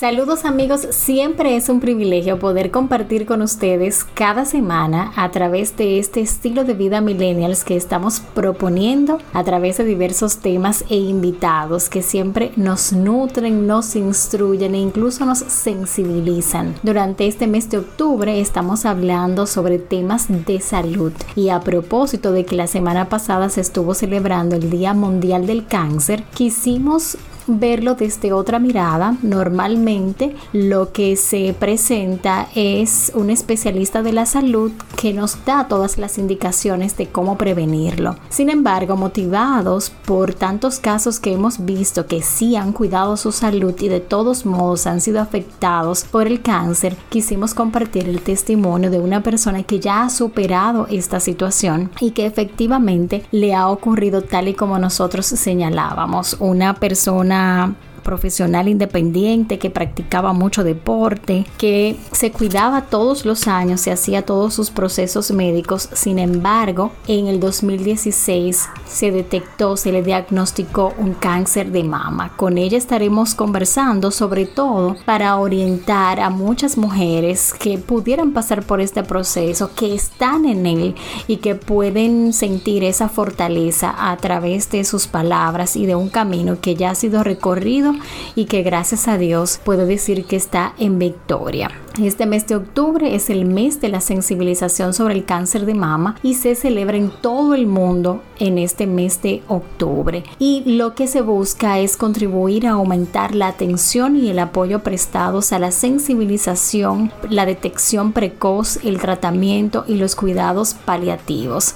Saludos amigos, siempre es un privilegio poder compartir con ustedes cada semana a través de este estilo de vida millennials que estamos proponiendo a través de diversos temas e invitados que siempre nos nutren, nos instruyen e incluso nos sensibilizan. Durante este mes de octubre estamos hablando sobre temas de salud y a propósito de que la semana pasada se estuvo celebrando el Día Mundial del Cáncer, quisimos verlo desde otra mirada. Normalmente lo que se presenta es un especialista de la salud que nos da todas las indicaciones de cómo prevenirlo. Sin embargo, motivados por tantos casos que hemos visto que sí han cuidado su salud y de todos modos han sido afectados por el cáncer, quisimos compartir el testimonio de una persona que ya ha superado esta situación y que efectivamente le ha ocurrido tal y como nosotros señalábamos. Una persona una profesional independiente que practicaba mucho deporte, que se cuidaba todos los años, se hacía todos sus procesos médicos. Sin embargo, en el 2016 se detectó, se le diagnosticó un cáncer de mama. Con ella estaremos conversando sobre todo para orientar a muchas mujeres que pudieran pasar por este proceso, que están en él y que pueden sentir esa fortaleza a través de sus palabras y de un camino que ya ha sido recorrido y que gracias a Dios puedo decir que está en victoria. Este mes de octubre es el mes de la sensibilización sobre el cáncer de mama y se celebra en todo el mundo en este mes de octubre. Y lo que se busca es contribuir a aumentar la atención y el apoyo prestados a la sensibilización, la detección precoz, el tratamiento y los cuidados paliativos.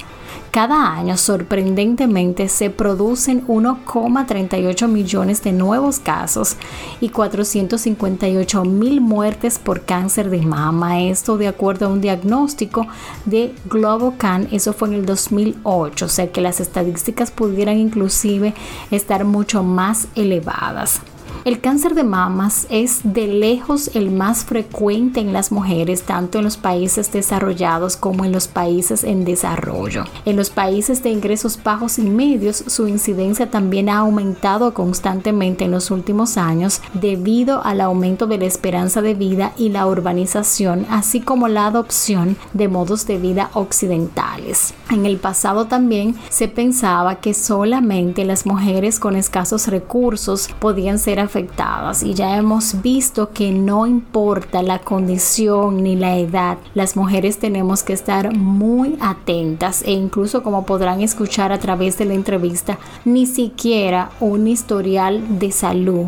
Cada año, sorprendentemente, se producen 1,38 millones de nuevos casos y 458 mil muertes por cáncer de mama. Esto de acuerdo a un diagnóstico de Globocan, eso fue en el 2008, o sea que las estadísticas pudieran inclusive estar mucho más elevadas. El cáncer de mamas es de lejos el más frecuente en las mujeres, tanto en los países desarrollados como en los países en desarrollo. En los países de ingresos bajos y medios, su incidencia también ha aumentado constantemente en los últimos años debido al aumento de la esperanza de vida y la urbanización, así como la adopción de modos de vida occidentales. En el pasado también se pensaba que solamente las mujeres con escasos recursos podían ser afectadas y ya hemos visto que no importa la condición ni la edad, las mujeres tenemos que estar muy atentas e incluso como podrán escuchar a través de la entrevista, ni siquiera un historial de salud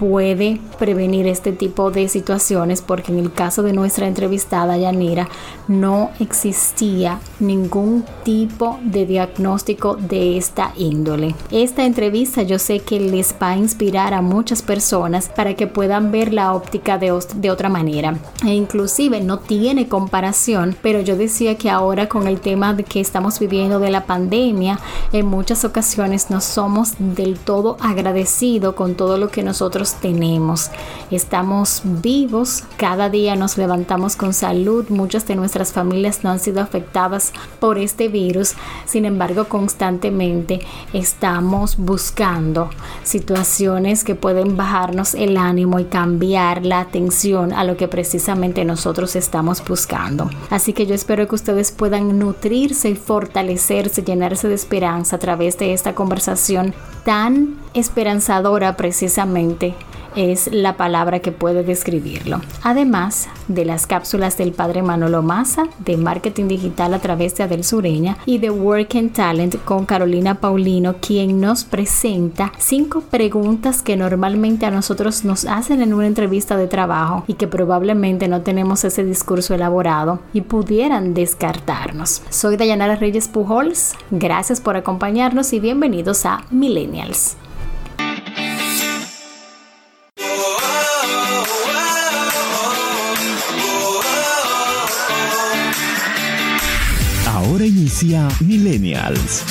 puede prevenir este tipo de situaciones porque en el caso de nuestra entrevistada Yanira no existía ningún tipo de diagnóstico de esta índole. Esta entrevista yo sé que les va a inspirar a muchas personas para que puedan ver la óptica de, de otra manera e inclusive no tiene comparación pero yo decía que ahora con el tema que estamos viviendo de la pandemia en muchas ocasiones no somos del todo agradecidos con todo lo que nosotros tenemos. Estamos vivos, cada día nos levantamos con salud, muchas de nuestras familias no han sido afectadas por este virus, sin embargo constantemente estamos buscando situaciones que pueden bajarnos el ánimo y cambiar la atención a lo que precisamente nosotros estamos buscando. Así que yo espero que ustedes puedan nutrirse y fortalecerse, llenarse de esperanza a través de esta conversación tan esperanzadora precisamente es la palabra que puede describirlo. Además de las cápsulas del padre Manolo Maza de marketing digital a través de Adel Sureña y de Work and Talent con Carolina Paulino, quien nos presenta cinco preguntas que normalmente a nosotros nos hacen en una entrevista de trabajo y que probablemente no tenemos ese discurso elaborado y pudieran descartarnos. Soy Dayanara Reyes Pujols, gracias por acompañarnos y bienvenidos a Millennials. Millennials.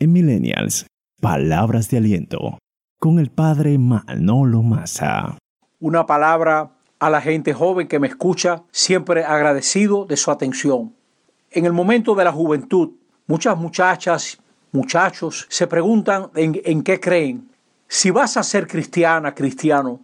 En Millennials, palabras de aliento con el padre Manolo Massa. Una palabra a la gente joven que me escucha, siempre agradecido de su atención. En el momento de la juventud, muchas muchachas, muchachos se preguntan en qué creen. Si vas a ser cristiana, cristiano,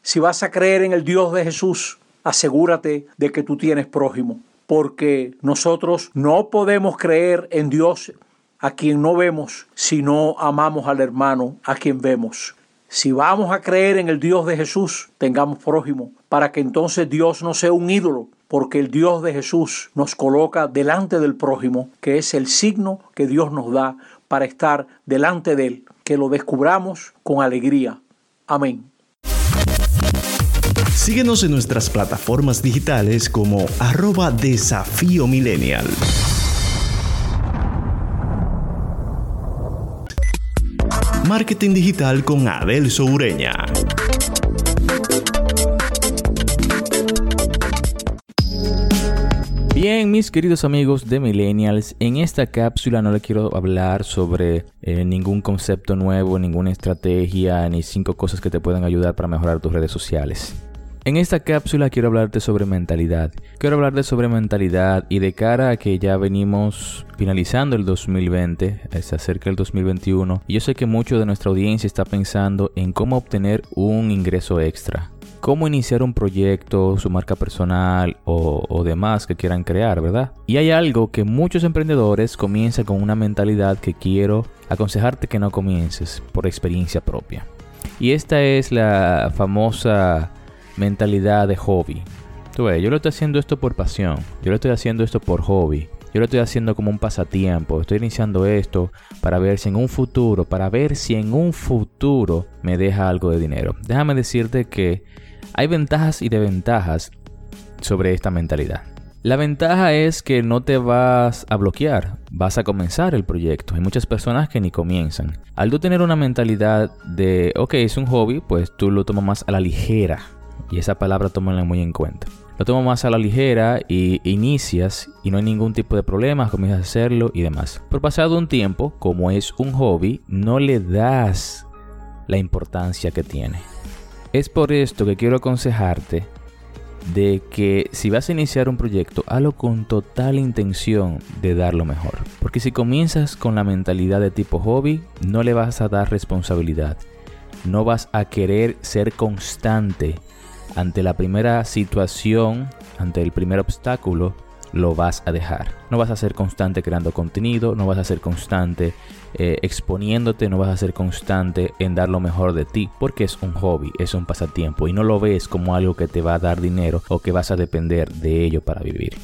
si vas a creer en el Dios de Jesús, asegúrate de que tú tienes prójimo, porque nosotros no podemos creer en Dios a quien no vemos si no amamos al hermano a quien vemos. Si vamos a creer en el Dios de Jesús, tengamos prójimo, para que entonces Dios no sea un ídolo, porque el Dios de Jesús nos coloca delante del prójimo, que es el signo que Dios nos da para estar delante de Él, que lo descubramos con alegría. Amén. Síguenos en nuestras plataformas digitales como arroba desafío millennial. Marketing Digital con Adel Soureña. Bien, mis queridos amigos de Millennials, en esta cápsula no le quiero hablar sobre eh, ningún concepto nuevo, ninguna estrategia, ni cinco cosas que te puedan ayudar para mejorar tus redes sociales. En esta cápsula quiero hablarte sobre mentalidad. Quiero hablarte sobre mentalidad y de cara a que ya venimos finalizando el 2020, se acerca el 2021, y yo sé que mucho de nuestra audiencia está pensando en cómo obtener un ingreso extra. Cómo iniciar un proyecto, su marca personal o, o demás que quieran crear, ¿verdad? Y hay algo que muchos emprendedores comienzan con una mentalidad que quiero aconsejarte que no comiences por experiencia propia. Y esta es la famosa mentalidad de hobby. Tú ves, yo lo estoy haciendo esto por pasión, yo lo estoy haciendo esto por hobby, yo lo estoy haciendo como un pasatiempo, estoy iniciando esto para ver si en un futuro, para ver si en un futuro me deja algo de dinero. Déjame decirte que hay ventajas y desventajas sobre esta mentalidad. La ventaja es que no te vas a bloquear, vas a comenzar el proyecto. Hay muchas personas que ni comienzan. Al tú tener una mentalidad de, ok, es un hobby, pues tú lo tomas más a la ligera. Y esa palabra tómala muy en cuenta. Lo tomas más a la ligera y inicias y no hay ningún tipo de problema, comienzas a hacerlo y demás. Por pasado un tiempo, como es un hobby, no le das la importancia que tiene. Es por esto que quiero aconsejarte de que si vas a iniciar un proyecto, hazlo con total intención de dar lo mejor. Porque si comienzas con la mentalidad de tipo hobby, no le vas a dar responsabilidad. No vas a querer ser constante ante la primera situación, ante el primer obstáculo, lo vas a dejar. No vas a ser constante creando contenido, no vas a ser constante eh, exponiéndote, no vas a ser constante en dar lo mejor de ti, porque es un hobby, es un pasatiempo y no lo ves como algo que te va a dar dinero o que vas a depender de ello para vivir.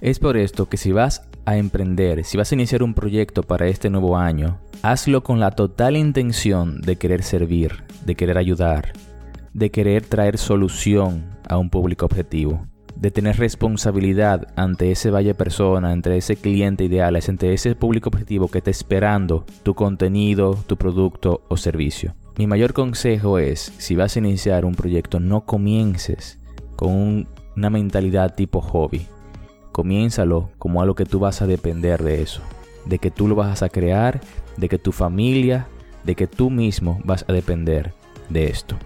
Es por esto que si vas a emprender, si vas a iniciar un proyecto para este nuevo año, hazlo con la total intención de querer servir, de querer ayudar, de querer traer solución a un público objetivo, de tener responsabilidad ante ese valle persona, ante ese cliente ideal, ante ese público objetivo que está esperando tu contenido, tu producto o servicio. Mi mayor consejo es, si vas a iniciar un proyecto, no comiences con una mentalidad tipo hobby. Comiénzalo como algo que tú vas a depender de eso, de que tú lo vas a crear, de que tu familia, de que tú mismo vas a depender de esto.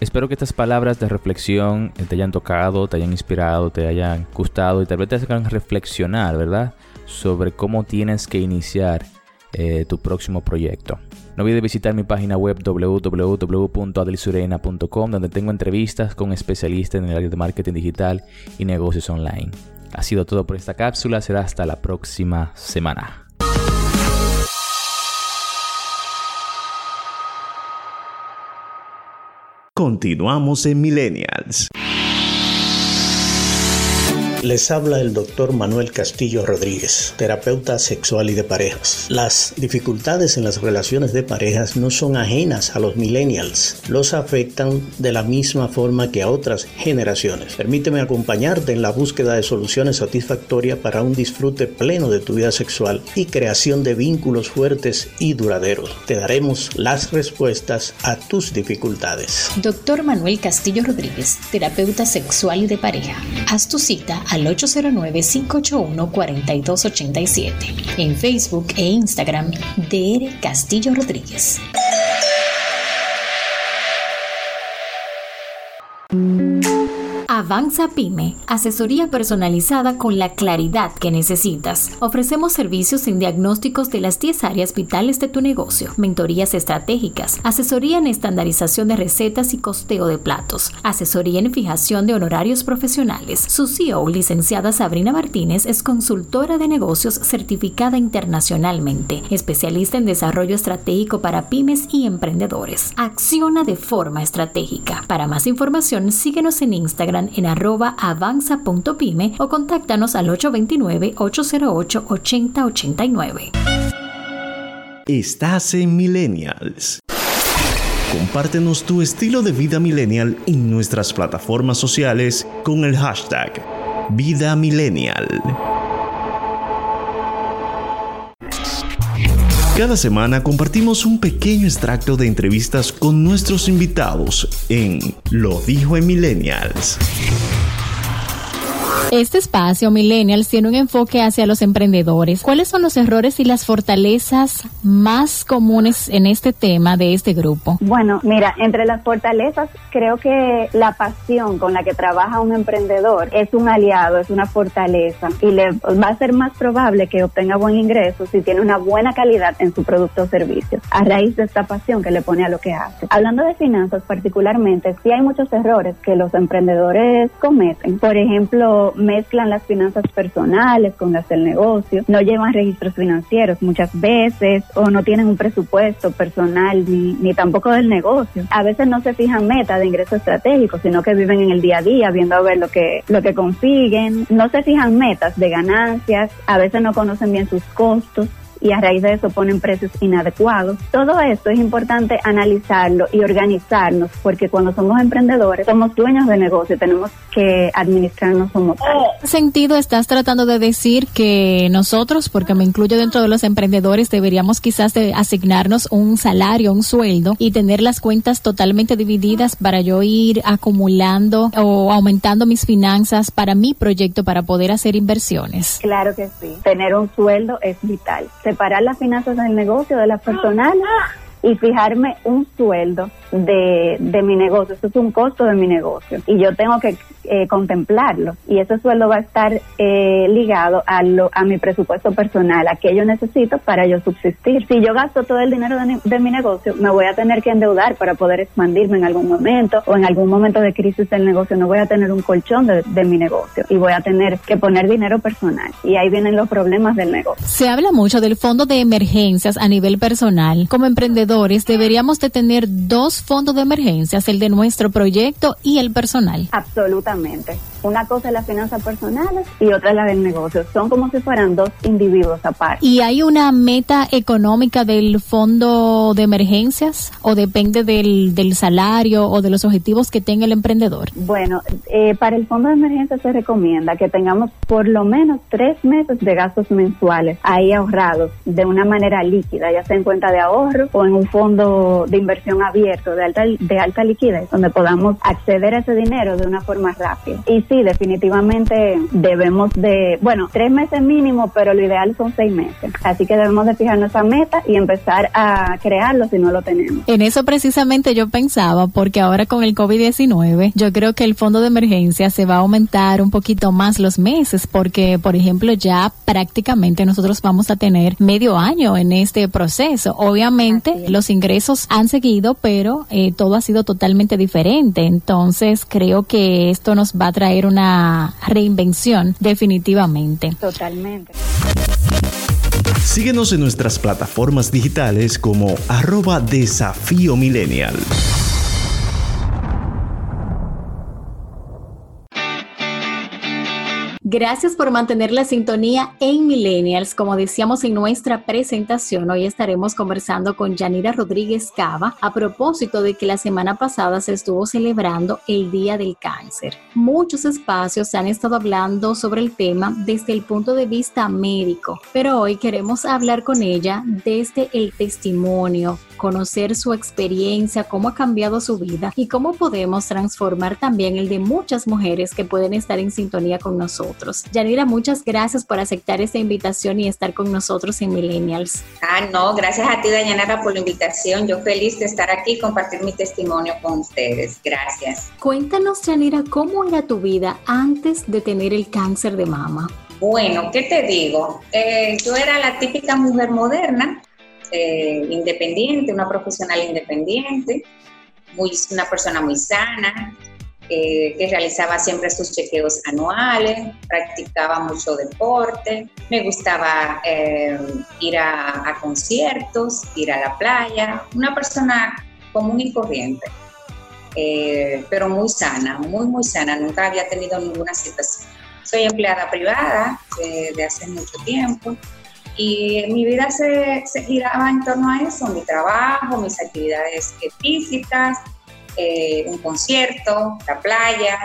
Espero que estas palabras de reflexión te hayan tocado, te hayan inspirado, te hayan gustado y tal vez te hagan reflexionar, ¿verdad? Sobre cómo tienes que iniciar eh, tu próximo proyecto. No olvides visitar mi página web www.adelsurena.com donde tengo entrevistas con especialistas en el área de marketing digital y negocios online. Ha sido todo por esta cápsula, será hasta la próxima semana. Continuamos en Millennials. Les habla el doctor Manuel Castillo Rodríguez, terapeuta sexual y de parejas. Las dificultades en las relaciones de parejas no son ajenas a los millennials, los afectan de la misma forma que a otras generaciones. Permíteme acompañarte en la búsqueda de soluciones satisfactorias para un disfrute pleno de tu vida sexual y creación de vínculos fuertes y duraderos. Te daremos las respuestas a tus dificultades. Doctor Manuel Castillo Rodríguez, terapeuta sexual y de pareja. Haz tu cita al 809-581-4287. En Facebook e Instagram, DR Castillo Rodríguez. Avanza Pyme, asesoría personalizada con la claridad que necesitas. Ofrecemos servicios en diagnósticos de las 10 áreas vitales de tu negocio, mentorías estratégicas, asesoría en estandarización de recetas y costeo de platos, asesoría en fijación de honorarios profesionales. Su CEO, licenciada Sabrina Martínez, es consultora de negocios certificada internacionalmente, especialista en desarrollo estratégico para pymes y emprendedores. Acciona de forma estratégica. Para más información, síguenos en Instagram en arroba avanza.pyme o contáctanos al 829-808-8089. Estás en Millennials. Compártenos tu estilo de vida millennial en nuestras plataformas sociales con el hashtag Vida Millennial. Cada semana compartimos un pequeño extracto de entrevistas con nuestros invitados en Lo dijo en Millennials. Este espacio Millennials tiene un enfoque hacia los emprendedores. ¿Cuáles son los errores y las fortalezas más comunes en este tema de este grupo? Bueno, mira, entre las fortalezas creo que la pasión con la que trabaja un emprendedor es un aliado, es una fortaleza y le va a ser más probable que obtenga buen ingreso si tiene una buena calidad en su producto o servicio, a raíz de esta pasión que le pone a lo que hace. Hablando de finanzas particularmente, sí hay muchos errores que los emprendedores cometen. Por ejemplo, mezclan las finanzas personales con las del negocio, no llevan registros financieros muchas veces o no tienen un presupuesto personal ni, ni tampoco del negocio. A veces no se fijan metas de ingreso estratégico, sino que viven en el día a día viendo a ver lo que, lo que consiguen. No se fijan metas de ganancias, a veces no conocen bien sus costos y a raíz de eso ponen precios inadecuados. Todo esto es importante analizarlo y organizarnos porque cuando somos emprendedores somos dueños de negocio, tenemos que administrarnos como tal. ¿En sentido estás tratando de decir que nosotros, porque me incluyo dentro de los emprendedores, deberíamos quizás de asignarnos un salario, un sueldo y tener las cuentas totalmente divididas para yo ir acumulando o aumentando mis finanzas para mi proyecto para poder hacer inversiones? Claro que sí, tener un sueldo es vital separar las finanzas del negocio de las personales y fijarme un sueldo de, de mi negocio. Eso es un costo de mi negocio y yo tengo que eh, contemplarlo. Y ese sueldo va a estar eh, ligado a, lo, a mi presupuesto personal, a que yo necesito para yo subsistir. Si yo gasto todo el dinero de, de, mi negocio, me voy a tener que endeudar para poder expandirme en algún momento o en algún momento de crisis del negocio. No voy a tener un colchón de, de mi negocio y voy a tener que poner dinero personal. Y ahí vienen los problemas del negocio. Se habla mucho del fondo de emergencias a nivel personal. Como deberíamos de tener dos fondos de emergencias, el de nuestro proyecto y el personal. Absolutamente. Una cosa es las finanzas personales y otra es la del negocio. Son como si fueran dos individuos aparte. ¿Y hay una meta económica del fondo de emergencias o depende del, del salario o de los objetivos que tenga el emprendedor? Bueno, eh, para el fondo de emergencia se recomienda que tengamos por lo menos tres meses de gastos mensuales ahí ahorrados de una manera líquida, ya sea en cuenta de ahorro o en un fondo de inversión abierto de alta, de alta liquidez, donde podamos acceder a ese dinero de una forma rápida. Y sí, definitivamente debemos de, bueno, tres meses mínimo, pero lo ideal son seis meses. Así que debemos de fijar nuestra meta y empezar a crearlo si no lo tenemos. En eso precisamente yo pensaba, porque ahora con el COVID-19, yo creo que el fondo de emergencia se va a aumentar un poquito más los meses, porque, por ejemplo, ya prácticamente nosotros vamos a tener medio año en este proceso. Obviamente, los ingresos han seguido, pero eh, todo ha sido totalmente diferente. Entonces, creo que esto nos va a traer una reinvención definitivamente. Totalmente. Síguenos en nuestras plataformas digitales como arroba desafío millennial. Gracias por mantener la sintonía en Millennials. Como decíamos en nuestra presentación, hoy estaremos conversando con Yanira Rodríguez Cava a propósito de que la semana pasada se estuvo celebrando el Día del Cáncer. Muchos espacios han estado hablando sobre el tema desde el punto de vista médico, pero hoy queremos hablar con ella desde el testimonio, conocer su experiencia, cómo ha cambiado su vida y cómo podemos transformar también el de muchas mujeres que pueden estar en sintonía con nosotros. Yanira, muchas gracias por aceptar esta invitación y estar con nosotros en Millennials. Ah, no, gracias a ti, Dayanara, por la invitación. Yo feliz de estar aquí y compartir mi testimonio con ustedes. Gracias. Cuéntanos, Yanira, ¿cómo era tu vida antes de tener el cáncer de mama? Bueno, ¿qué te digo? Eh, yo era la típica mujer moderna, eh, independiente, una profesional independiente, muy, una persona muy sana, eh, que realizaba siempre sus chequeos anuales, practicaba mucho deporte, me gustaba eh, ir a, conciertos, ir a la playa, una persona común y corriente, pero muy sana, muy, muy sana, nunca había tenido ninguna situación. Soy empleada privada de hace mucho tiempo, y mi vida se, giraba en torno a eso, mi trabajo, mis actividades físicas, eh, un concierto, la playa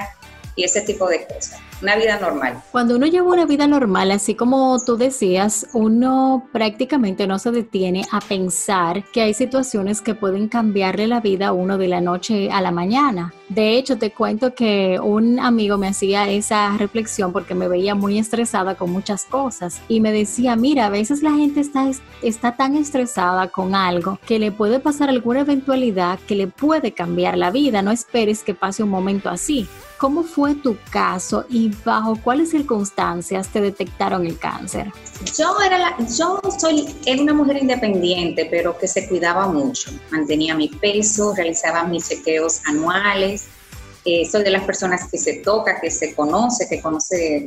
y ese tipo de cosas una vida normal. Cuando uno lleva una vida normal, así como tú decías, uno prácticamente no se detiene a pensar que hay situaciones que pueden cambiarle la vida a uno de la noche a la mañana. De hecho, te cuento que un amigo me hacía esa reflexión porque me veía muy estresada con muchas cosas y me decía, mira, a veces la gente está, está tan estresada con algo que le puede pasar alguna eventualidad que le puede cambiar la vida. No esperes que pase un momento así. ¿Cómo fue tu caso y bajo cuáles circunstancias te detectaron el cáncer? Yo era la, yo soy era una mujer independiente, pero que se cuidaba mucho. Mantenía mi peso, realizaba mis chequeos anuales. Eh, soy de las personas que se toca, que se conoce, que conoce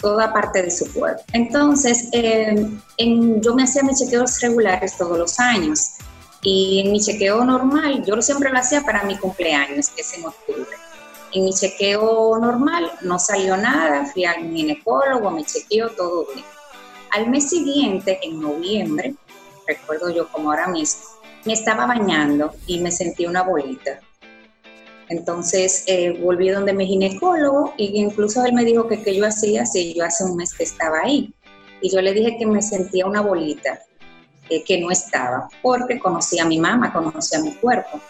toda parte de su cuerpo. Entonces, eh, yo me hacía mis chequeos regulares todos los años. Y en mi chequeo normal, yo siempre lo hacía para mi cumpleaños, que es en octubre. En mi chequeo normal no salió nada, fui al ginecólogo, me chequeó todo bien. Al mes siguiente, en noviembre, recuerdo yo como ahora mismo, me estaba bañando y me sentí una bolita. Entonces eh, volví donde mi ginecólogo y incluso él me dijo que qué yo hacía si yo hace un mes que estaba ahí. Y yo le dije que me sentía una bolita, eh, que no estaba, porque conocía a mi mamá, conocía mi cuerpo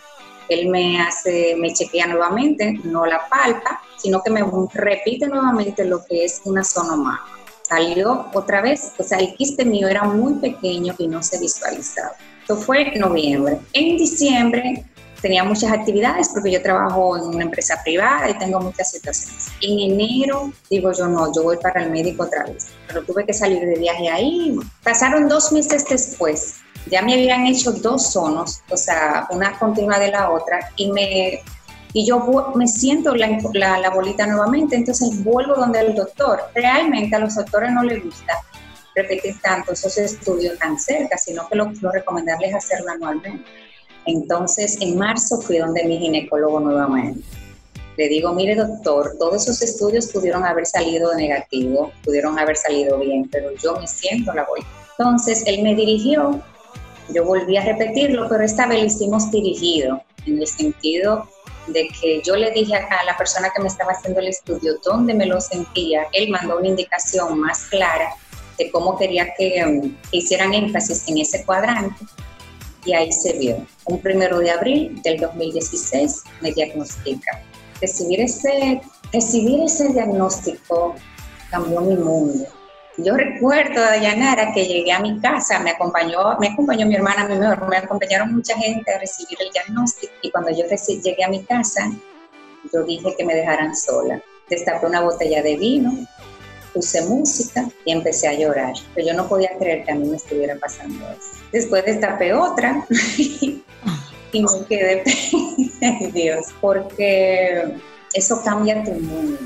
él me hace, me chequea nuevamente, no la palpa, sino que me repite nuevamente lo que es una sonoma. Salió otra vez, o sea, el quiste mío era muy pequeño y no se visualizaba. Esto fue en noviembre. En diciembre tenía muchas actividades porque yo trabajo en una empresa privada y tengo muchas situaciones. En enero digo yo no, yo voy para el médico otra vez, pero tuve que salir de viaje ahí. Pasaron dos meses después ya me habían hecho dos sonos, o sea, una continua de la otra, y me y yo me siento la, la, bolita nuevamente, entonces vuelvo donde el doctor. Realmente a los doctores no les gusta repetir tanto esos estudios tan cerca, sino que lo, lo recomendable es hacerlo anualmente. Entonces, en marzo fui donde mi ginecólogo nuevamente. Le digo, mire doctor, todos esos estudios pudieron haber salido negativo, pudieron haber salido bien, pero yo me siento la bolita. Entonces, él me dirigió yo volví a repetirlo, pero esta vez lo hicimos dirigido, en el sentido de que yo le dije acá a la persona que me estaba haciendo el estudio dónde me lo sentía, él mandó una indicación más clara de cómo quería que, um, hicieran énfasis en ese cuadrante y ahí se vio. Un primero de abril del 2016 me diagnostica. Recibir ese, recibir ese diagnóstico cambió mi mundo yo recuerdo, Dayanara, que llegué a mi casa, me acompañó, me acompañó mi hermana mi mejor, me acompañaron mucha gente a recibir el diagnóstico y cuando yo llegué a mi casa, yo dije que me dejaran sola. Destapé una botella de vino, puse música y empecé a llorar. Pero yo no podía creer que a mí me estuviera pasando eso. Después destapé otra y me quedé, Dios, porque eso cambia tu mundo.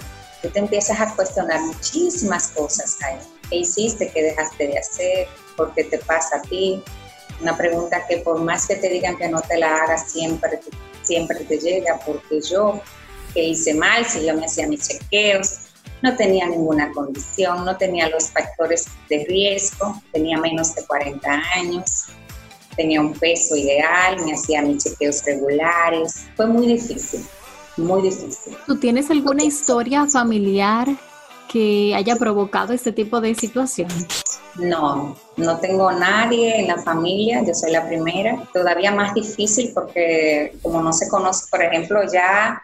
Tú te empiezas a cuestionar muchísimas cosas ahí ¿Qué hiciste? ¿Qué dejaste de hacer? ¿Por qué te pasa a ti? Una pregunta que por más que te digan que no te la hagas, siempre, siempre te llega, porque yo, ¿qué hice mal? Si yo me hacía mis chequeos, no tenía ninguna condición, no tenía los factores de riesgo, tenía menos de 40 años, tenía un peso ideal, me hacía mis chequeos regulares. Fue muy difícil, muy difícil. ¿Tú tienes alguna historia familiar haya provocado este tipo de situación? No, no tengo nadie en la familia, yo soy la primera. Todavía más difícil porque como no se conoce, por ejemplo, ya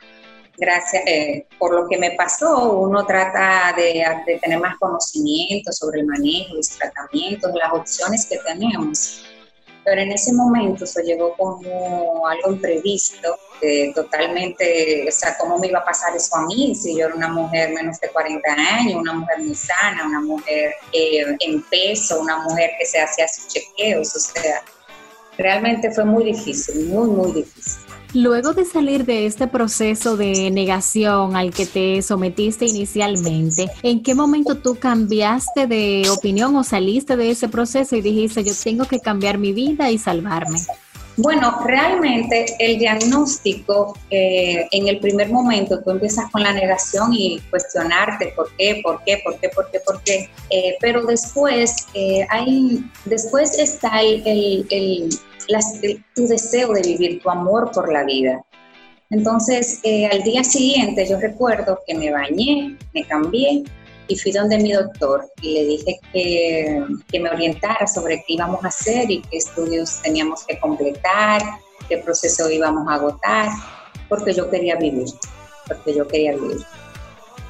gracias eh, por lo que me pasó, uno trata de, de, tener más conocimiento sobre el manejo, los tratamientos, las opciones que tenemos. Pero en ese momento eso llegó como algo imprevisto, totalmente, o sea, ¿cómo me iba a pasar eso a mí si yo era una mujer menos de 40 años, una mujer muy sana, una mujer eh, en peso, una mujer que se hacía sus chequeos? O sea, realmente fue muy difícil, muy, muy difícil. Luego de salir de este proceso de negación al que te sometiste inicialmente, ¿en qué momento tú cambiaste de opinión o saliste de ese proceso y dijiste yo tengo que cambiar mi vida y salvarme? Bueno, realmente el diagnóstico, eh, en el primer momento tú empiezas con la negación y cuestionarte por qué, por qué, por qué, por qué, por qué, eh, pero después eh, hay, después está el, tu deseo de vivir, tu amor por la vida. Entonces, al día siguiente yo recuerdo que me bañé, me cambié y fui donde mi doctor y le dije que, que, me orientara sobre qué íbamos a hacer y qué estudios teníamos que completar, qué proceso íbamos a agotar, porque yo quería vivir, porque yo quería vivir.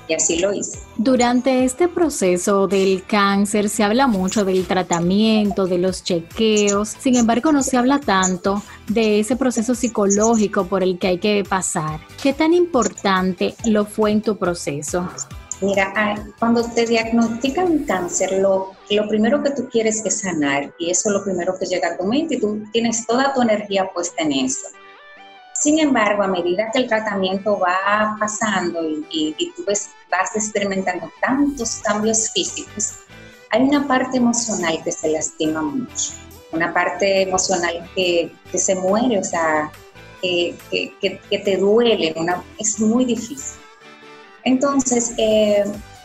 Y así lo hice. Durante este proceso del cáncer se habla mucho del tratamiento, de los chequeos, sin embargo no se habla tanto de ese proceso psicológico por el que hay que pasar. ¿Qué tan importante lo fue en tu proceso? Mira, ah, cuando te diagnostican cáncer, lo, lo primero que tú quieres es sanar y eso es lo primero que llega a tu mente y tú tienes toda tu energía puesta en eso. Sin embargo, a medida que el tratamiento va pasando y, tú ves, vas experimentando tantos cambios físicos, hay una parte emocional que se lastima mucho, una parte emocional que, que se muere, o sea, que, que, que te duele, una, es muy difícil. Entonces, eh,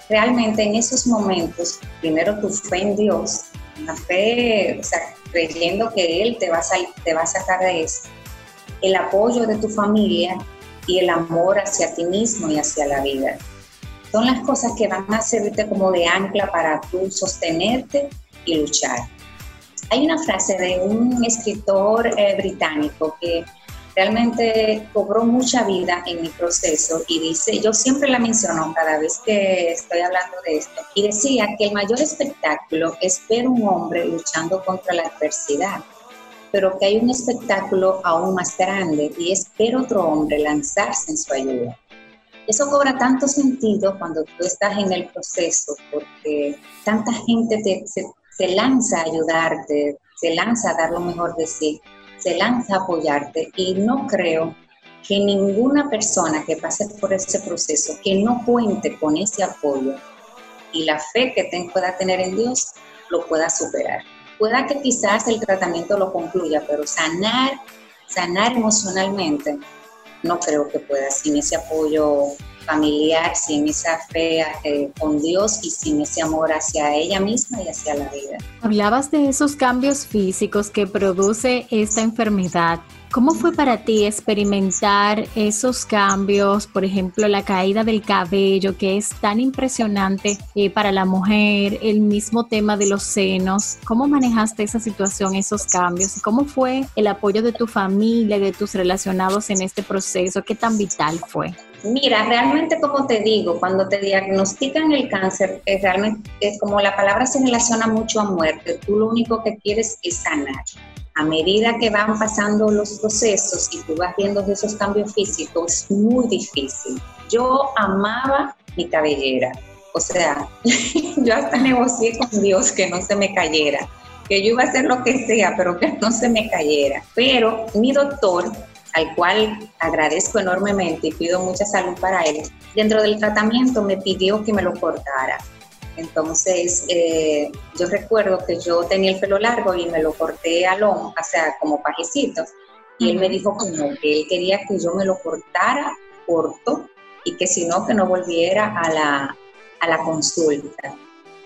realmente en esos momentos, primero tu fe en Dios, la fe, creyendo que Él te va, a te va a sacar de eso, el apoyo de tu familia y el amor hacia ti mismo y hacia la vida. Son las cosas que van a servirte como de ancla para tú sostenerte y luchar. Hay una frase de un escritor eh, británico que realmente cobró mucha vida en mi proceso y dice, yo siempre la menciono cada vez que estoy hablando de esto, y decía que el mayor espectáculo es ver un hombre luchando contra la adversidad, pero que hay un espectáculo aún más grande y es ver otro hombre lanzarse en su ayuda. Eso cobra tanto sentido cuando tú estás en el proceso, porque tanta gente se, se lanza a ayudarte, se lanza a dar lo mejor de sí se lanza a apoyarte y no creo que ninguna persona que pase por ese proceso, que no cuente con ese apoyo y la fe que pueda tener en Dios, lo pueda superar. Pueda que quizás el tratamiento lo concluya, pero sanar, sanar emocionalmente, no creo que pueda sin ese apoyo familiar, sin esa fe eh, con Dios y sin ese amor hacia ella misma y hacia la vida. Hablabas de esos cambios físicos que produce esta enfermedad. ¿Cómo fue para ti experimentar esos cambios, por ejemplo, la caída del cabello, que es tan impresionante eh, para la mujer, el mismo tema de los senos? ¿Cómo manejaste esa situación, esos cambios? ¿Y cómo fue el apoyo de tu familia, de tus relacionados en este proceso? ¿Qué tan vital fue? Mira, realmente como te digo, cuando te diagnostican el cáncer, es realmente es como la palabra se relaciona mucho a muerte, tú lo único que quieres es sanar. A medida que van pasando los procesos y tú vas viendo esos cambios físicos, es muy difícil. Yo amaba mi cabellera, o sea, yo hasta negocié con Dios que no se me cayera, que yo iba a hacer lo que sea, pero que no se me cayera. Pero mi doctor al cual agradezco enormemente y pido mucha salud para él, dentro del tratamiento me pidió que me lo cortara. Entonces, eh, yo recuerdo que yo tenía el pelo largo y me lo corté a lomo, o sea, como pajecitos. Y él me dijo como que él quería que yo me lo cortara corto y que si no, que no volviera a la, a la consulta.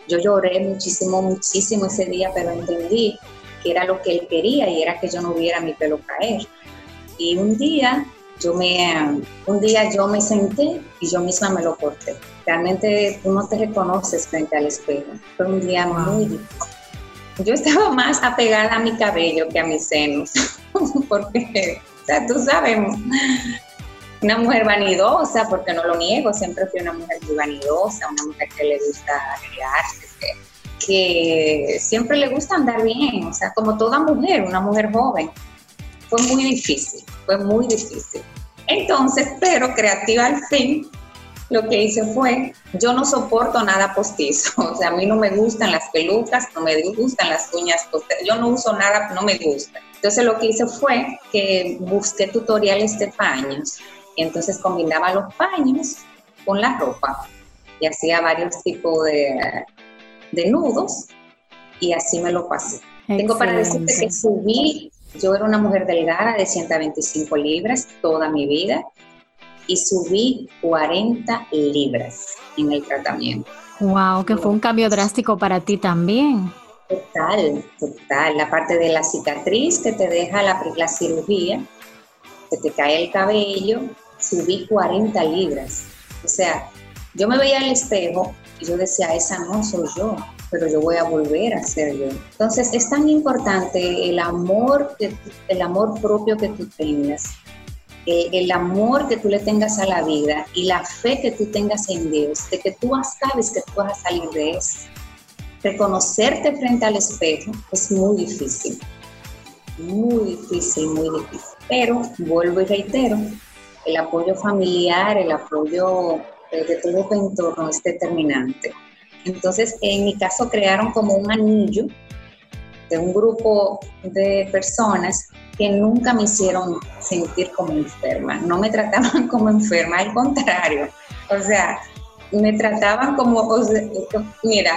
Yo lloré muchísimo, muchísimo ese día, pero entendí que era lo que él quería y era que yo no viera mi pelo caer. Y un día yo me, un día yo me senté y yo misma me lo corté. Realmente tú no te reconoces frente al espejo. Fue un día muy difícil. Yo estaba más apegada a mi cabello que a mis senos, porque, o sea, tú sabes, una mujer vanidosa, porque no lo niego, siempre fui una mujer muy vanidosa, una mujer que le gusta arreglarse, que, siempre le gusta andar bien, o sea, como toda mujer, una mujer joven. Fue muy difícil, fue muy difícil. Entonces, pero creativa al fin, lo que hice fue, yo no soporto nada postizo, o sea, a mí no me gustan las pelucas, no me gustan las uñas postizas, yo no uso nada, no me gusta. Entonces lo que hice fue que busqué tutoriales de paños y entonces combinaba los paños con la ropa y hacía varios tipos de, de nudos y así me lo pasé. Tengo para decirte que subí, yo era una mujer delgada de 125 libras toda mi vida y subí 40 libras en el tratamiento. Wow, que fue un cambio drástico para ti también. Total, total. La parte de la cicatriz que te deja la, la cirugía, que te cae el cabello, subí 40 libras. O sea, yo me veía al espejo y yo decía, esa no soy yo, pero yo voy a volver a ser yo. Entonces es tan importante el amor, el amor propio que tú tengas, el, amor que tú le tengas a la vida y la fe que tú tengas en Dios, de que tú sabes que tú vas a salir de eso. Reconocerte frente al espejo es muy difícil, muy difícil, muy difícil. Pero vuelvo y reitero, el apoyo familiar, el apoyo de todo tu entorno es determinante. Entonces, en mi caso, crearon como un anillo de un grupo de personas que nunca me hicieron sentir como enferma, no me trataban como enferma, al contrario, o sea, me trataban como, mira,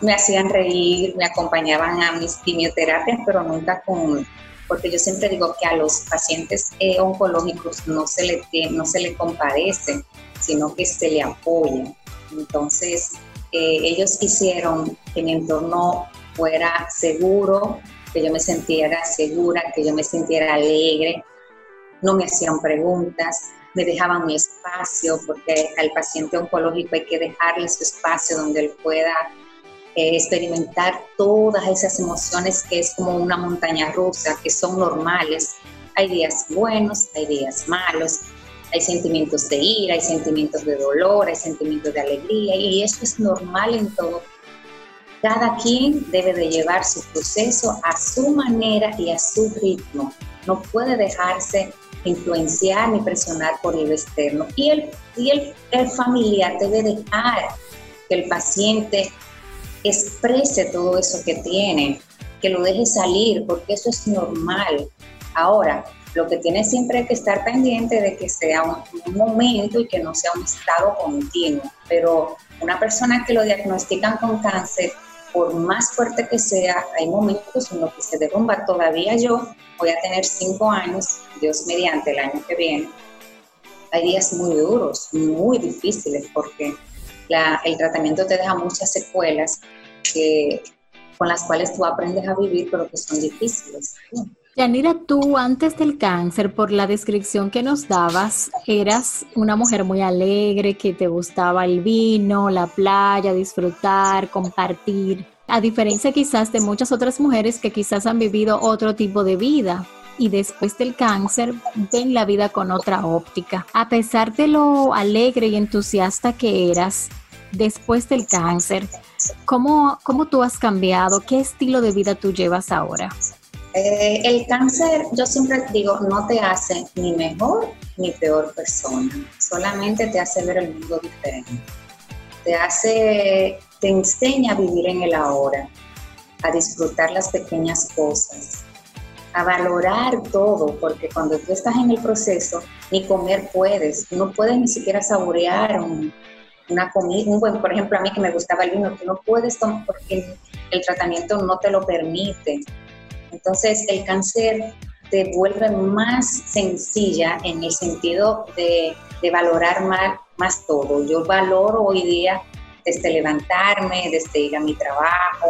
me hacían reír, me acompañaban a mis quimioterapias, pero nunca con, porque yo siempre digo que a los pacientes eh, oncológicos no se, le, no se le compadece, sino que se le apoya. Entonces, ellos hicieron que mi entorno fuera seguro, que yo me sintiera segura, que yo me sintiera alegre, no me hacían preguntas, me dejaban mi espacio, porque al paciente oncológico hay que dejarle su espacio donde él pueda eh, experimentar todas esas emociones que es como una montaña rusa, que son normales. Hay días buenos, hay días malos, hay sentimientos de ira, hay sentimientos de dolor, hay sentimientos de alegría y esto es normal en todo. Cada quien debe de llevar su proceso a su manera y a su ritmo. No puede dejarse influenciar ni presionar por el externo. Y el, y el, el familiar debe dejar que el paciente exprese todo eso que tiene, que lo deje salir, porque eso es normal. Ahora, lo que tiene siempre que estar pendiente de que sea un, momento y que no sea un estado continuo. Pero una persona que lo diagnostican con cáncer, por más fuerte que sea, hay momentos en los que se derrumba. Todavía yo voy a tener cinco años, Dios mediante el año que viene. Hay días muy duros, muy difíciles, porque el tratamiento te deja muchas secuelas que, con las cuales tú aprendes a vivir, pero que son difíciles. Yanira, tú antes del cáncer, por la descripción que nos dabas, eras una mujer muy alegre, que te gustaba el vino, la playa, disfrutar, compartir. A diferencia quizás de muchas otras mujeres que quizás han vivido otro tipo de vida y después del cáncer ven la vida con otra óptica. A pesar de lo alegre y entusiasta que eras después del cáncer, ¿cómo, cómo tú has cambiado? ¿Qué estilo de vida tú llevas ahora? Eh, el cáncer, yo siempre digo, no te hace ni mejor ni peor persona, solamente te hace ver el mundo diferente. Te hace, te enseña a vivir en el ahora, a disfrutar las pequeñas cosas, a valorar todo, porque cuando tú estás en el proceso, ni comer puedes, no puedes ni siquiera saborear una comida, un buen, por ejemplo, a mí que me gustaba el vino, tú no puedes tomar porque el tratamiento no te lo permite. Entonces, el cáncer te vuelve más sencilla en el sentido de, valorar más más todo. Yo valoro hoy día desde levantarme, desde ir a mi trabajo,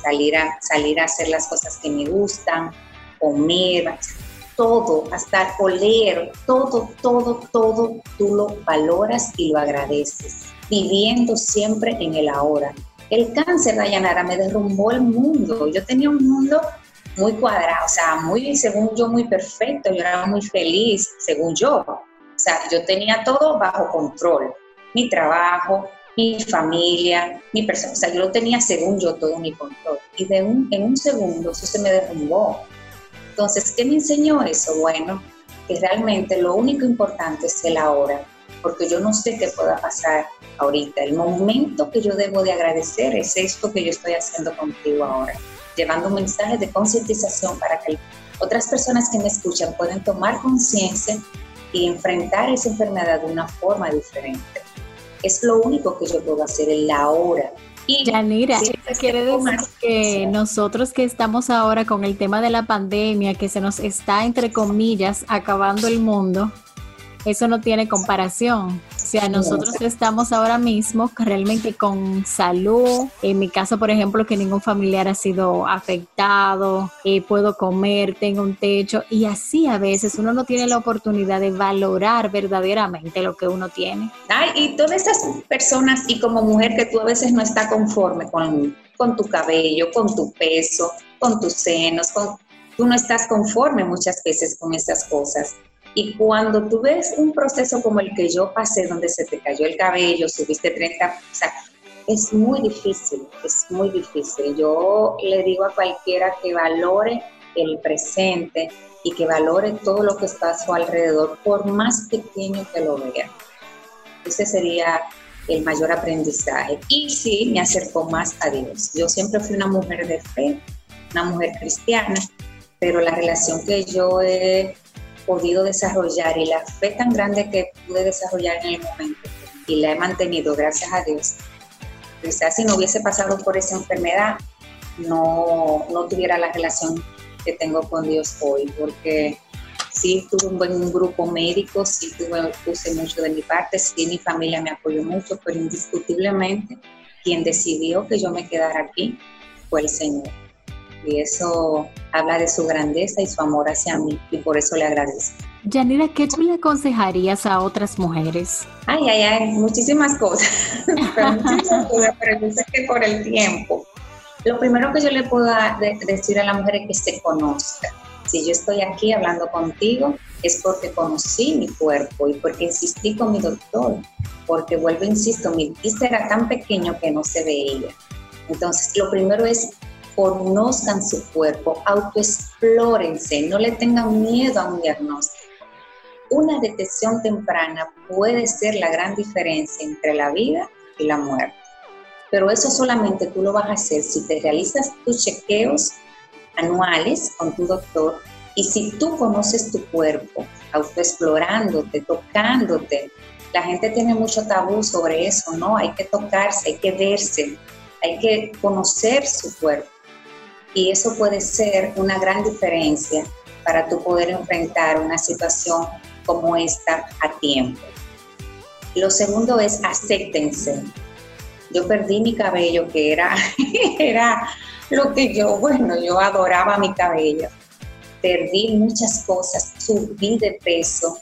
salir a, salir a hacer las cosas que me gustan, comer, todo, hasta oler, todo, todo, todo, tú lo valoras y lo agradeces, viviendo siempre en el ahora. El cáncer, Dayanara, me derrumbó el mundo. Yo tenía un mundo muy cuadrado, o sea, muy, según yo, muy perfecto, yo era muy feliz, según yo. O sea, yo tenía todo bajo control, mi trabajo, mi familia, mi persona, o sea, yo lo tenía según yo todo mi control. Y de un, en un segundo eso se me derrumbó. Entonces, ¿qué me enseñó eso? Bueno, que realmente lo único importante es el ahora, porque yo no sé qué pueda pasar ahorita. El momento que yo debo de agradecer es esto que yo estoy haciendo contigo ahora llevando un mensaje de concientización para que otras personas que me escuchan puedan tomar conciencia y enfrentar esa enfermedad de una forma diferente. Es lo único que yo puedo hacer en la hora. Y Yanira, quiere decir que nosotros que estamos ahora con el tema de la pandemia, que se nos está, entre comillas, acabando el mundo, eso no tiene comparación. O sea, nosotros estamos ahora mismo realmente con salud. En mi caso, por ejemplo, que ningún familiar ha sido afectado, eh, puedo comer, tengo un techo y así a veces uno no tiene la oportunidad de valorar verdaderamente lo que uno tiene. Ay, y todas esas personas y como mujer que tú a veces no estás conforme con, con tu cabello, con tu peso, con tus senos, con, tú no estás conforme muchas veces con esas cosas. Y cuando tú ves un proceso como el que yo pasé, donde se te cayó el cabello, subiste 30, o sea, es muy difícil, es muy difícil. Yo le digo a cualquiera que valore el presente y que valore todo lo que está a su alrededor, por más pequeño que lo vea. Ese sería el mayor aprendizaje. Y sí, me acercó más a Dios. Yo siempre fui una mujer de fe, una mujer cristiana, pero la relación que yo he podido desarrollar y la fe tan grande que pude desarrollar en el momento y la he mantenido, gracias a Dios. Quizás si no hubiese pasado por esa enfermedad, no, no tuviera la relación que tengo con Dios hoy, porque sí tuve un buen grupo médico, sí tuve, puse mucho de mi parte, sí mi familia me apoyó mucho, pero indiscutiblemente quien decidió que yo me quedara aquí fue el Señor y eso habla de su grandeza y su amor hacia mí y por eso le agradezco. Yanira, ¿qué tú le aconsejarías a otras mujeres? Ay, ay, ay, muchísimas cosas, pero muchísimas cosas, pero yo sé que por el tiempo. Lo primero que yo le puedo decir a la mujer es que se conozca. Si yo estoy aquí hablando contigo, es porque conocí mi cuerpo y porque insistí con mi doctor, porque vuelvo, insisto, mi vista era tan pequeño que no se veía. Entonces, lo primero es conozcan su cuerpo, autoexplórense, no le tengan miedo a un diagnóstico. Una detección temprana puede ser la gran diferencia entre la vida y la muerte. Pero eso solamente tú lo vas a hacer si te realizas tus chequeos anuales con tu doctor y si tú conoces tu cuerpo, autoexplorándote, tocándote. La gente tiene mucho tabú sobre eso, ¿no? Hay que tocarse, hay que verse, hay que conocer su cuerpo y eso puede ser una gran diferencia para tú poder enfrentar una situación como esta a tiempo. Lo segundo es acéptense. Yo perdí mi cabello, que era, era lo que yo, bueno, yo adoraba mi cabello. Perdí muchas cosas, subí de peso.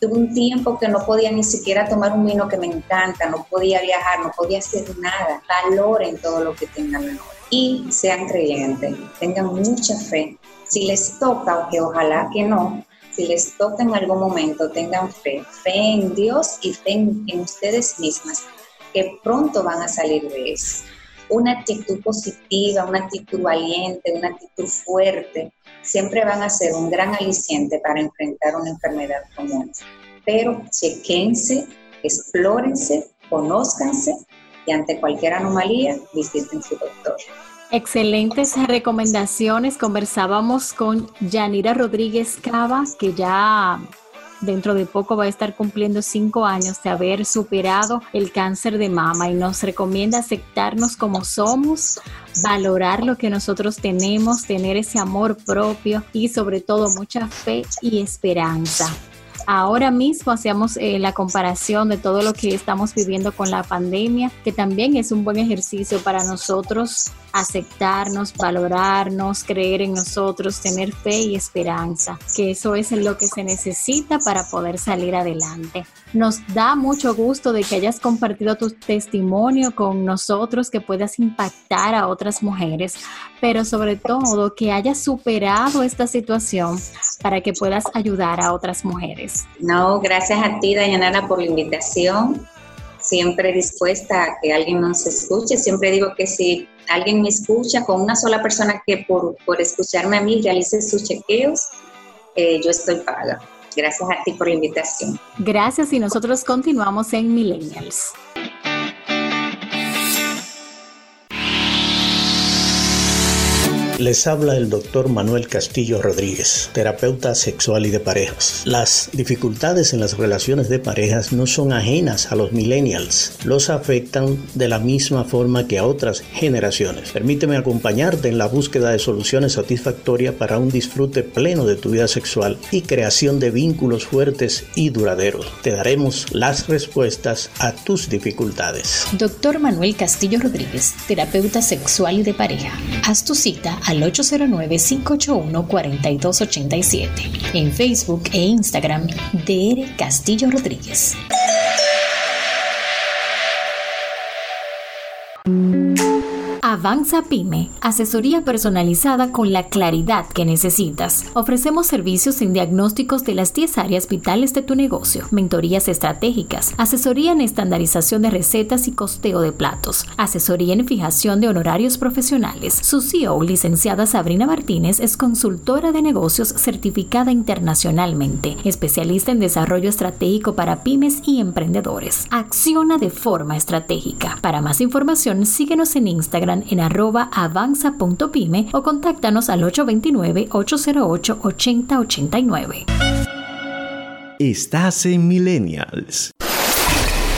Tuve un tiempo que no podía ni siquiera tomar un vino que me encanta, no podía viajar, no podía hacer nada. Valoren todo lo que tengan ahora y sean creyentes, tengan mucha fe. Si les toca, aunque ojalá que no, si les toca en algún momento, tengan fe, fe en Dios y fe en, ustedes mismas, que pronto van a salir de eso. Una actitud positiva, una actitud valiente, una actitud fuerte, siempre van a ser un gran aliciente para enfrentar una enfermedad como esta. Pero chequense, explórense, conózcanse y ante cualquier anomalía visiten su doctor. Excelentes recomendaciones. Conversábamos con Yanira Rodríguez Cava, que ya dentro de poco va a estar cumpliendo cinco años de haber superado el cáncer de mama y nos recomienda aceptarnos como somos, valorar lo que nosotros tenemos, tener ese amor propio y sobre todo mucha fe y esperanza. Ahora mismo hacíamos eh, la comparación de todo lo que estamos viviendo con la pandemia, que también es un buen ejercicio para nosotros aceptarnos, valorarnos, creer en nosotros, tener fe y esperanza, que eso es lo que se necesita para poder salir adelante. Nos da mucho gusto de que hayas compartido tu testimonio con nosotros, que puedas impactar a otras mujeres, pero sobre todo que hayas superado esta situación para que puedas ayudar a otras mujeres. No, gracias a ti, Dayanara, por la invitación siempre dispuesta a que alguien nos escuche. Siempre digo que si alguien me escucha, con una sola persona que por, por escucharme a mí realice sus chequeos, eh, yo estoy paga. Gracias a ti por la invitación. Gracias y nosotros continuamos en Millennials. Les habla el doctor Manuel Castillo Rodríguez, terapeuta sexual y de parejas. Las dificultades en las relaciones de parejas no son ajenas a los millennials, los afectan de la misma forma que a otras generaciones. Permíteme acompañarte en la búsqueda de soluciones satisfactorias para un disfrute pleno de tu vida sexual y creación de vínculos fuertes y duraderos. Te daremos las respuestas a tus dificultades. Doctor Manuel Castillo Rodríguez, terapeuta sexual y de pareja. Haz tu cita a al 809-581-4287. En Facebook e Instagram, DR Castillo Rodríguez. Avanza Pyme, asesoría personalizada con la claridad que necesitas. Ofrecemos servicios en diagnósticos de las 10 áreas vitales de tu negocio, mentorías estratégicas, asesoría en estandarización de recetas y costeo de platos, asesoría en fijación de honorarios profesionales. Su CEO, licenciada Sabrina Martínez, es consultora de negocios certificada internacionalmente, especialista en desarrollo estratégico para pymes y emprendedores. Acciona de forma estratégica. Para más información, síguenos en Instagram en arroba avanza.pyme o contáctanos al 829-808-8089. Estás en Millennials.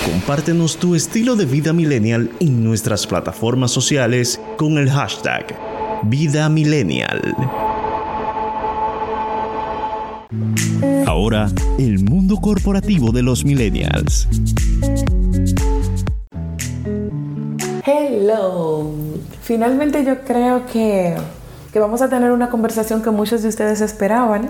Compártenos tu estilo de vida millennial en nuestras plataformas sociales con el hashtag Vida Millennial. Ahora, el mundo corporativo de los millennials. Hello. Finalmente yo creo que, vamos a tener una conversación que muchos de ustedes esperaban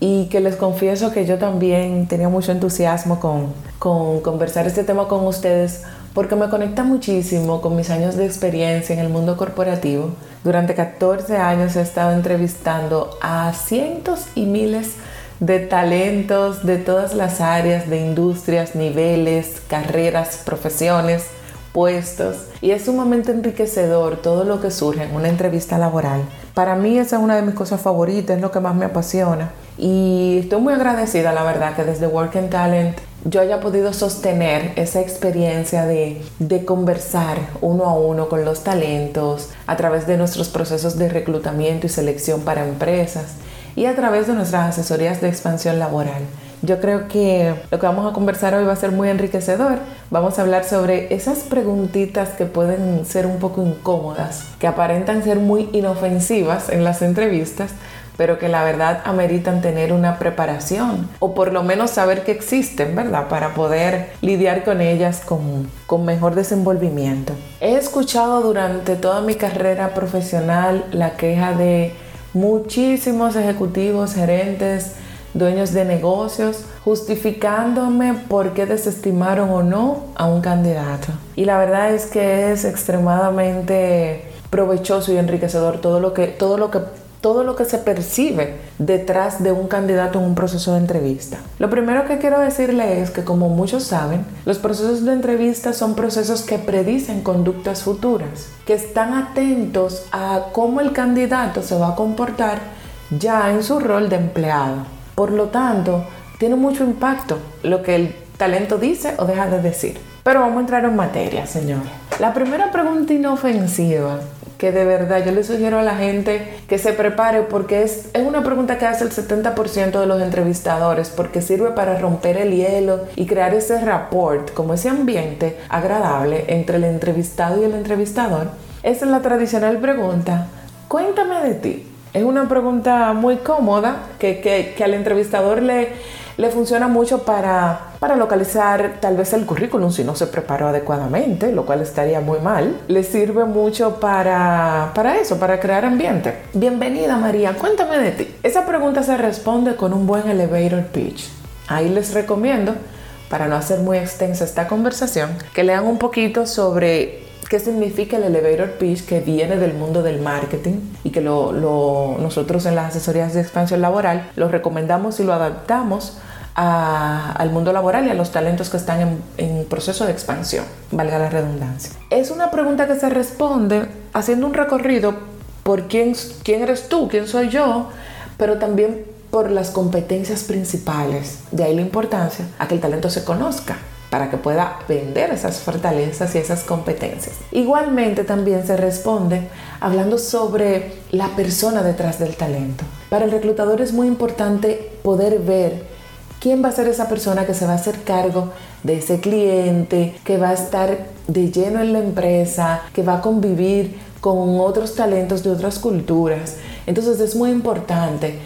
y que les confieso que yo también tenía mucho entusiasmo con, con conversar este tema con ustedes porque me conecta muchísimo con mis años de experiencia en el mundo corporativo. Durante 14 años he estado entrevistando a cientos y miles de talentos de todas las áreas, de industrias, niveles, carreras, profesiones puestos y es sumamente enriquecedor todo lo que surge en una entrevista laboral. Para mí esa es una de mis cosas favoritas, es lo que más me apasiona y estoy muy agradecida la verdad que desde Work and Talent yo haya podido sostener esa experiencia de, de, conversar uno a uno con los talentos a través de nuestros procesos de reclutamiento y selección para empresas y a través de nuestras asesorías de expansión laboral. Yo creo que lo que vamos a conversar hoy va a ser muy enriquecedor. Vamos a hablar sobre esas preguntitas que pueden ser un poco incómodas, que aparentan ser muy inofensivas en las entrevistas, pero que la verdad ameritan tener una preparación o por lo menos saber que existen, ¿verdad? Para poder lidiar con ellas con, con mejor desenvolvimiento. He escuchado durante toda mi carrera profesional la queja de muchísimos ejecutivos, gerentes, dueños de negocios, justificándome por qué desestimaron o no a un candidato. Y la verdad es que es extremadamente provechoso y enriquecedor todo lo que, todo lo que todo lo que se percibe detrás de un candidato en un proceso de entrevista. Lo primero que quiero decirle es que como muchos saben, los procesos de entrevista son procesos que predicen conductas futuras, que están atentos a cómo el candidato se va a comportar ya en su rol de empleado. Por lo tanto, tiene mucho impacto lo que el talento dice o deja de decir. Pero vamos a entrar en materia, señores. La primera pregunta inofensiva que de verdad yo le sugiero a la gente que se prepare porque es, es una pregunta que hace el 70% de los entrevistadores porque sirve para romper el hielo y crear ese rapport, como ese ambiente agradable entre el entrevistado y el entrevistador. Es la tradicional pregunta. Cuéntame de ti. Es una pregunta muy cómoda que, que, al entrevistador le, Le funciona mucho para, para localizar tal vez el currículum si no se preparó adecuadamente, lo cual estaría muy mal. Le sirve mucho para, para eso, para crear ambiente. Bienvenida María, cuéntame de ti. Esa pregunta se responde con un buen elevator pitch. Ahí les recomiendo, para no hacer muy extensa esta conversación, que lean un poquito sobre qué significa el elevator pitch que viene del mundo del marketing y que lo, nosotros en las asesorías de expansión laboral lo recomendamos y lo adaptamos al mundo laboral y a los talentos que están en, en, proceso de expansión, valga la redundancia. Es una pregunta que se responde haciendo un recorrido por quién, quién eres tú, quién soy yo, pero también por las competencias principales. De ahí la importancia a que el talento se conozca para que pueda vender esas fortalezas y esas competencias. Igualmente también se responde hablando sobre la persona detrás del talento. Para el reclutador es muy importante poder ver quién va a ser esa persona que se va a hacer cargo de ese cliente, que va a estar de lleno en la empresa, que va a convivir con otros talentos de otras culturas. Entonces es muy importante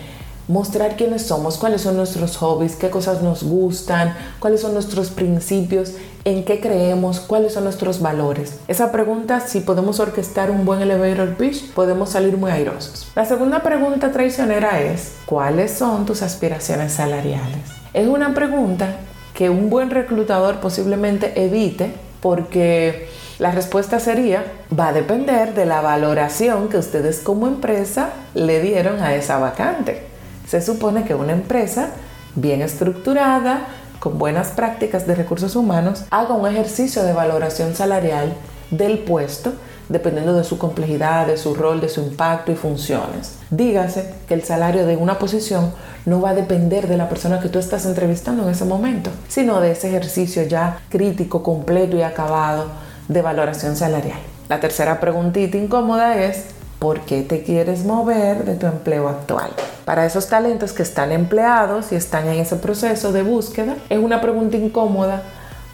mostrar quiénes somos, cuáles son nuestros hobbies, qué cosas nos gustan, cuáles son nuestros principios, en qué creemos, cuáles son nuestros valores. Esa pregunta, si podemos orquestar un buen elevator pitch, podemos salir muy airosos. La segunda pregunta traicionera es, ¿cuáles son tus aspiraciones salariales? Es una pregunta que un buen reclutador posiblemente evite porque la respuesta sería, va a depender de la valoración que ustedes como empresa le dieron a esa vacante. Se supone que una empresa bien estructurada, con buenas prácticas de recursos humanos, haga un ejercicio de valoración salarial del puesto dependiendo de su complejidad, de su rol, de su impacto y funciones. Dígase que el salario de una posición no va a depender de la persona que tú estás entrevistando en ese momento, sino de ese ejercicio ya crítico, completo y acabado de valoración salarial. La tercera preguntita incómoda es, ¿por qué te quieres mover de tu empleo actual? Para esos talentos que están empleados y están en ese proceso de búsqueda, es una pregunta incómoda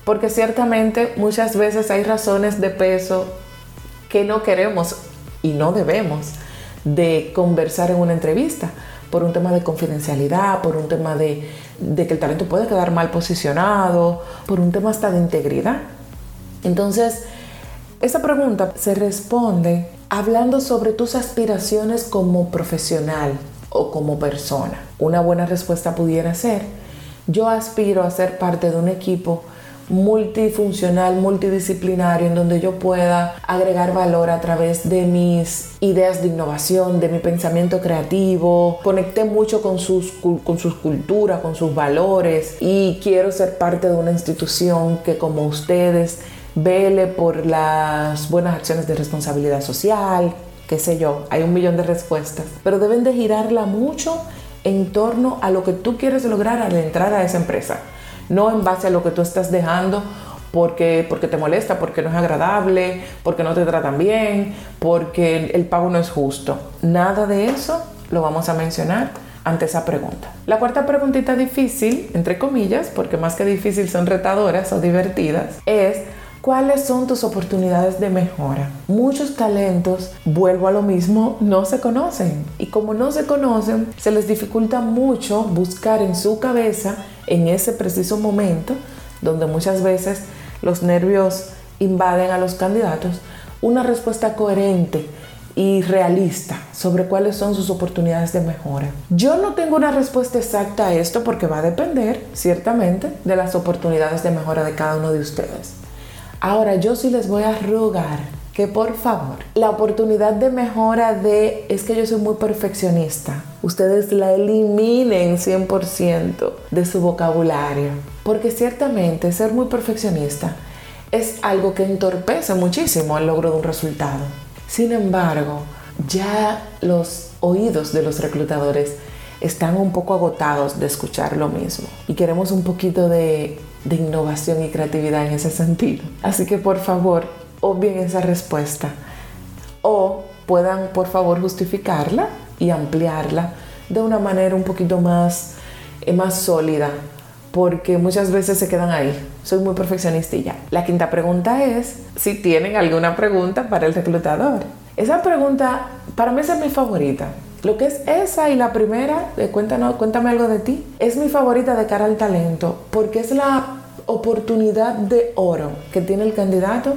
porque ciertamente muchas veces hay razones de peso que no queremos y no debemos de conversar en una entrevista por un tema de confidencialidad, por un tema de, que el talento puede quedar mal posicionado, por un tema hasta de integridad. Entonces, esa pregunta se responde hablando sobre tus aspiraciones como profesional o como persona. Una buena respuesta pudiera ser, yo aspiro a ser parte de un equipo multifuncional, multidisciplinario, en donde yo pueda agregar valor a través de mis ideas de innovación, de mi pensamiento creativo. Conecté mucho con sus, con sus culturas, con sus valores y quiero ser parte de una institución que como ustedes vele por las buenas acciones de responsabilidad social, qué sé yo, hay un millón de respuestas, pero deben de girarla mucho en torno a lo que tú quieres lograr al entrar a esa empresa, no en base a lo que tú estás dejando porque, porque te molesta, porque no es agradable, porque no te tratan bien, porque el pago no es justo. Nada de eso lo vamos a mencionar ante esa pregunta. La cuarta preguntita difícil, entre comillas, porque más que difícil son retadoras o divertidas, es ¿Cuáles son tus oportunidades de mejora? Muchos talentos, vuelvo a lo mismo, no se conocen. Y como no se conocen, se les dificulta mucho buscar en su cabeza, en ese preciso momento, donde muchas veces los nervios invaden a los candidatos, una respuesta coherente y realista sobre cuáles son sus oportunidades de mejora. Yo no tengo una respuesta exacta a esto porque va a depender, ciertamente, de las oportunidades de mejora de cada uno de ustedes. Ahora yo sí les voy a rogar que por favor la oportunidad de mejora de es que yo soy muy perfeccionista, ustedes la eliminen 100% de su vocabulario. Porque ciertamente ser muy perfeccionista es algo que entorpece muchísimo el logro de un resultado. Sin embargo, ya los oídos de los reclutadores están un poco agotados de escuchar lo mismo y queremos un poquito de de innovación y creatividad en ese sentido. Así que por favor, obvien esa respuesta o puedan por favor justificarla y ampliarla de una manera un poquito más, eh, más sólida, porque muchas veces se quedan ahí. Soy muy perfeccionista ya. La quinta pregunta es si tienen alguna pregunta para el reclutador. Esa pregunta para mí es mi favorita, Lo que es esa y la primera, cuéntanos, cuéntame algo de ti, es mi favorita de cara al talento, porque es la oportunidad de oro que tiene el candidato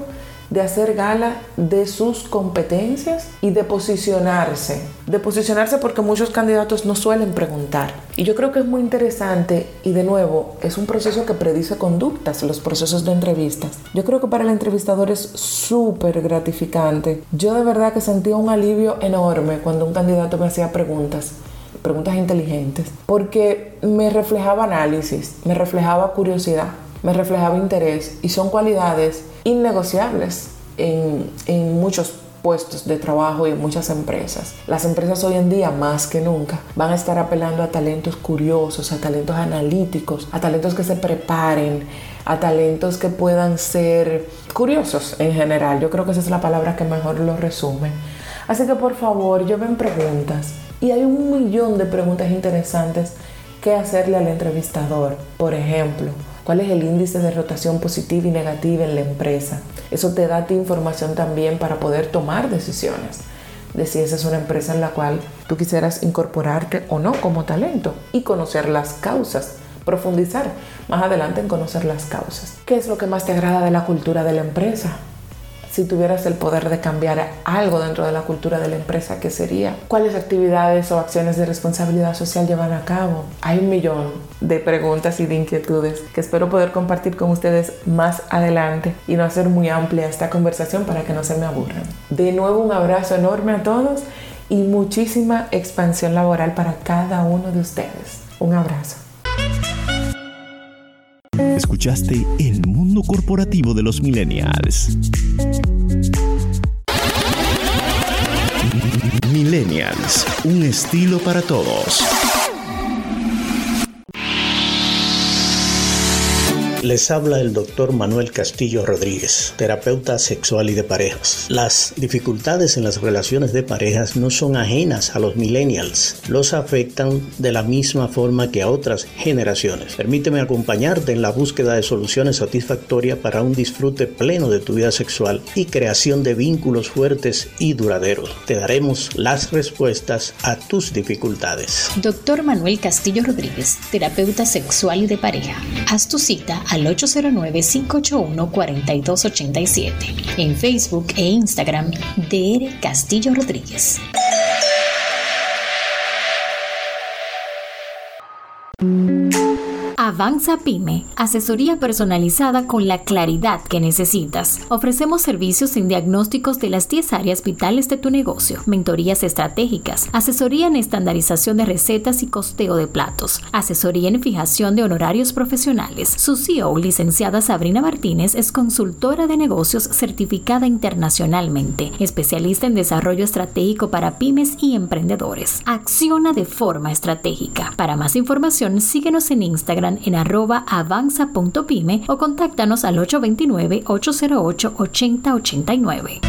de hacer gala de sus competencias y de posicionarse. De posicionarse porque muchos candidatos no suelen preguntar. Y yo creo que es muy interesante y de nuevo es un proceso que predice conductas, los procesos de entrevistas. Yo creo que para el entrevistador es súper gratificante. Yo de verdad que sentía un alivio enorme cuando un candidato me hacía preguntas preguntas inteligentes, porque me reflejaba análisis, me reflejaba curiosidad, me reflejaba interés y son cualidades innegociables en, en muchos puestos de trabajo y en muchas empresas. Las empresas hoy en día, más que nunca, van a estar apelando a talentos curiosos, a talentos analíticos, a talentos que se preparen, a talentos que puedan ser curiosos en general. Yo creo que esa es la palabra que mejor lo resume. Así que por favor, yo ven preguntas. Y hay un millón de preguntas interesantes que hacerle al entrevistador. Por ejemplo, cuál es el índice de rotación positiva y negativa en la empresa. Eso te da información también para poder tomar decisiones de si esa es una empresa en la cual tú quisieras incorporarte o no como talento y conocer las causas, profundizar más adelante en conocer las causas. ¿Qué es lo que más te agrada de la cultura de la empresa? Si tuvieras el poder de cambiar algo dentro de la cultura de la empresa, ¿qué sería? ¿Cuáles actividades o acciones de responsabilidad social llevan a cabo? Hay un millón de preguntas y de inquietudes que espero poder compartir con ustedes más adelante y no hacer muy amplia esta conversación para que no se me aburran. De nuevo un abrazo enorme a todos y muchísima expansión laboral para cada uno de ustedes. Un abrazo. Escuchaste El Mundo Corporativo de los Millennials. Millennials, un estilo para todos. Les habla el doctor Manuel Castillo Rodríguez, terapeuta sexual y de parejas. Las dificultades en las relaciones de parejas no son ajenas a los millennials, los afectan de la misma forma que a otras generaciones. Permíteme acompañarte en la búsqueda de soluciones satisfactorias para un disfrute pleno de tu vida sexual y creación de vínculos fuertes y duraderos. Te daremos las respuestas a tus dificultades. Doctor Manuel Castillo Rodríguez, terapeuta sexual y de pareja. Haz tu cita al 809-581-4287. En Facebook e Instagram, DR Castillo Rodríguez. Avanza Pyme, asesoría personalizada con la claridad que necesitas. Ofrecemos servicios en diagnósticos de las 10 áreas vitales de tu negocio, mentorías estratégicas, asesoría en estandarización de recetas y costeo de platos, asesoría en fijación de honorarios profesionales. Su CEO, licenciada Sabrina Martínez, es consultora de negocios certificada internacionalmente, especialista en desarrollo estratégico para pymes y emprendedores. Acciona de forma estratégica. Para más información, síguenos en Instagram en arroba avanza.pyme o contáctanos al 829-808-8089.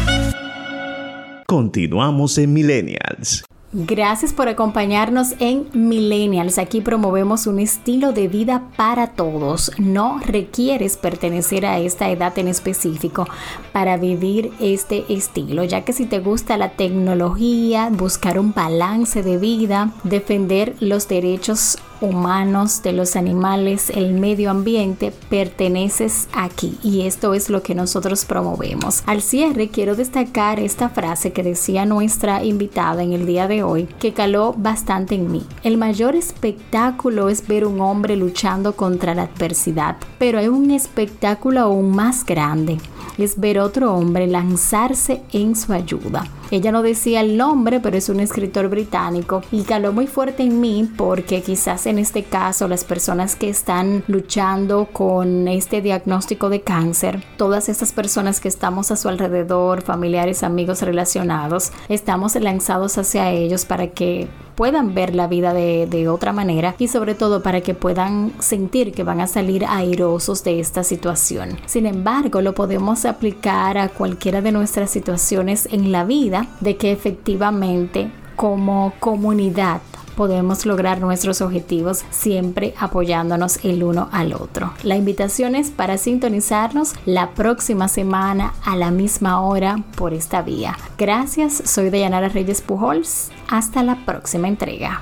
Continuamos en Millennials. Gracias por acompañarnos en Millennials. Aquí promovemos un estilo de vida para todos. No requieres pertenecer a esta edad en específico para vivir este estilo, ya que si te gusta la tecnología, buscar un balance de vida, defender los derechos humanos, de los animales, el medio ambiente, perteneces aquí y esto es lo que nosotros promovemos. Al cierre quiero destacar esta frase que decía nuestra invitada en el día de hoy, que caló bastante en mí. El mayor espectáculo es ver un hombre luchando contra la adversidad, pero hay un espectáculo aún más grande, es ver otro hombre lanzarse en su ayuda. Ella no decía el nombre, pero es un escritor británico y caló muy fuerte en mí porque quizás en este caso las personas que están luchando con este diagnóstico de cáncer, todas estas personas que estamos a su alrededor, familiares, amigos relacionados, estamos lanzados hacia ellos para que puedan ver la vida de, de, otra manera y sobre todo para que puedan sentir que van a salir airosos de esta situación. Sin embargo, lo podemos aplicar a cualquiera de nuestras situaciones en la vida de que efectivamente como comunidad podemos lograr nuestros objetivos siempre apoyándonos el uno al otro. La invitación es para sintonizarnos la próxima semana a la misma hora por esta vía. Gracias, soy Dayanara Reyes Pujols. Hasta la próxima entrega.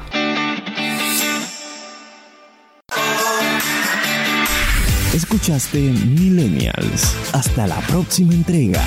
Escuchaste Millennials. Hasta la próxima entrega.